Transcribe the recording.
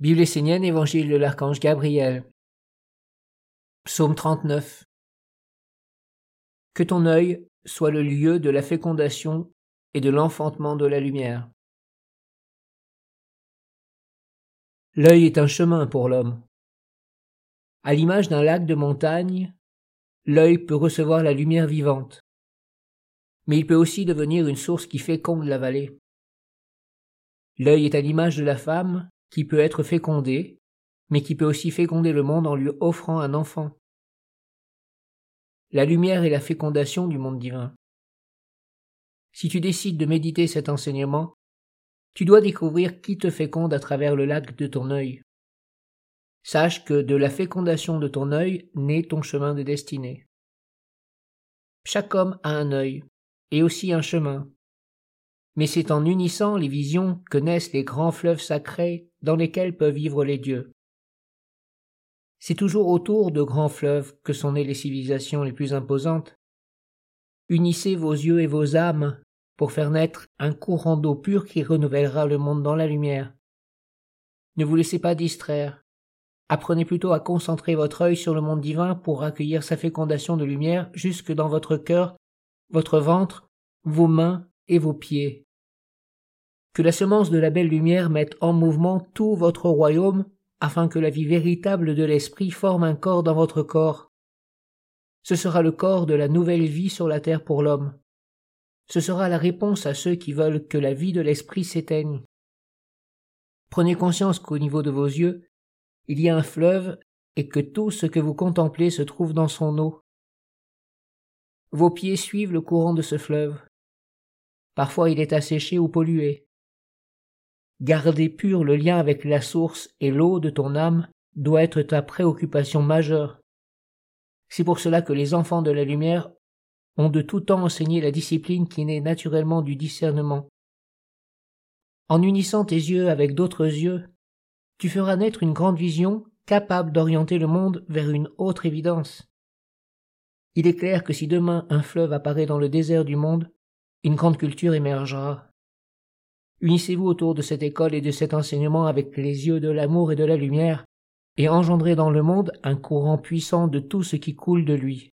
Bible essénienne, Évangile de l'archange Gabriel. Psaume 39. Que ton œil soit le lieu de la fécondation et de l'enfantement de la lumière. L'œil est un chemin pour l'homme. À l'image d'un lac de montagne, l'œil peut recevoir la lumière vivante, mais il peut aussi devenir une source qui féconde la vallée. L'œil est à l'image de la femme qui peut être fécondé, mais qui peut aussi féconder le monde en lui offrant un enfant. La lumière est la fécondation du monde divin. Si tu décides de méditer cet enseignement, tu dois découvrir qui te féconde à travers le lac de ton œil. Sache que de la fécondation de ton œil naît ton chemin de destinée. Chaque homme a un œil, et aussi un chemin, mais c'est en unissant les visions que naissent les grands fleuves sacrés dans lesquels peuvent vivre les dieux. C'est toujours autour de grands fleuves que sont nées les civilisations les plus imposantes. Unissez vos yeux et vos âmes pour faire naître un courant d'eau pure qui renouvellera le monde dans la lumière. Ne vous laissez pas distraire. Apprenez plutôt à concentrer votre œil sur le monde divin pour accueillir sa fécondation de lumière jusque dans votre cœur, votre ventre, vos mains et vos pieds que la semence de la belle lumière mette en mouvement tout votre royaume, afin que la vie véritable de l'Esprit forme un corps dans votre corps. Ce sera le corps de la nouvelle vie sur la terre pour l'homme. Ce sera la réponse à ceux qui veulent que la vie de l'Esprit s'éteigne. Prenez conscience qu'au niveau de vos yeux, il y a un fleuve et que tout ce que vous contemplez se trouve dans son eau. Vos pieds suivent le courant de ce fleuve. Parfois il est asséché ou pollué. Garder pur le lien avec la source et l'eau de ton âme doit être ta préoccupation majeure. C'est pour cela que les enfants de la lumière ont de tout temps enseigné la discipline qui naît naturellement du discernement. En unissant tes yeux avec d'autres yeux, tu feras naître une grande vision capable d'orienter le monde vers une autre évidence. Il est clair que si demain un fleuve apparaît dans le désert du monde, une grande culture émergera. Unissez-vous autour de cette école et de cet enseignement avec les yeux de l'amour et de la lumière, et engendrez dans le monde un courant puissant de tout ce qui coule de lui.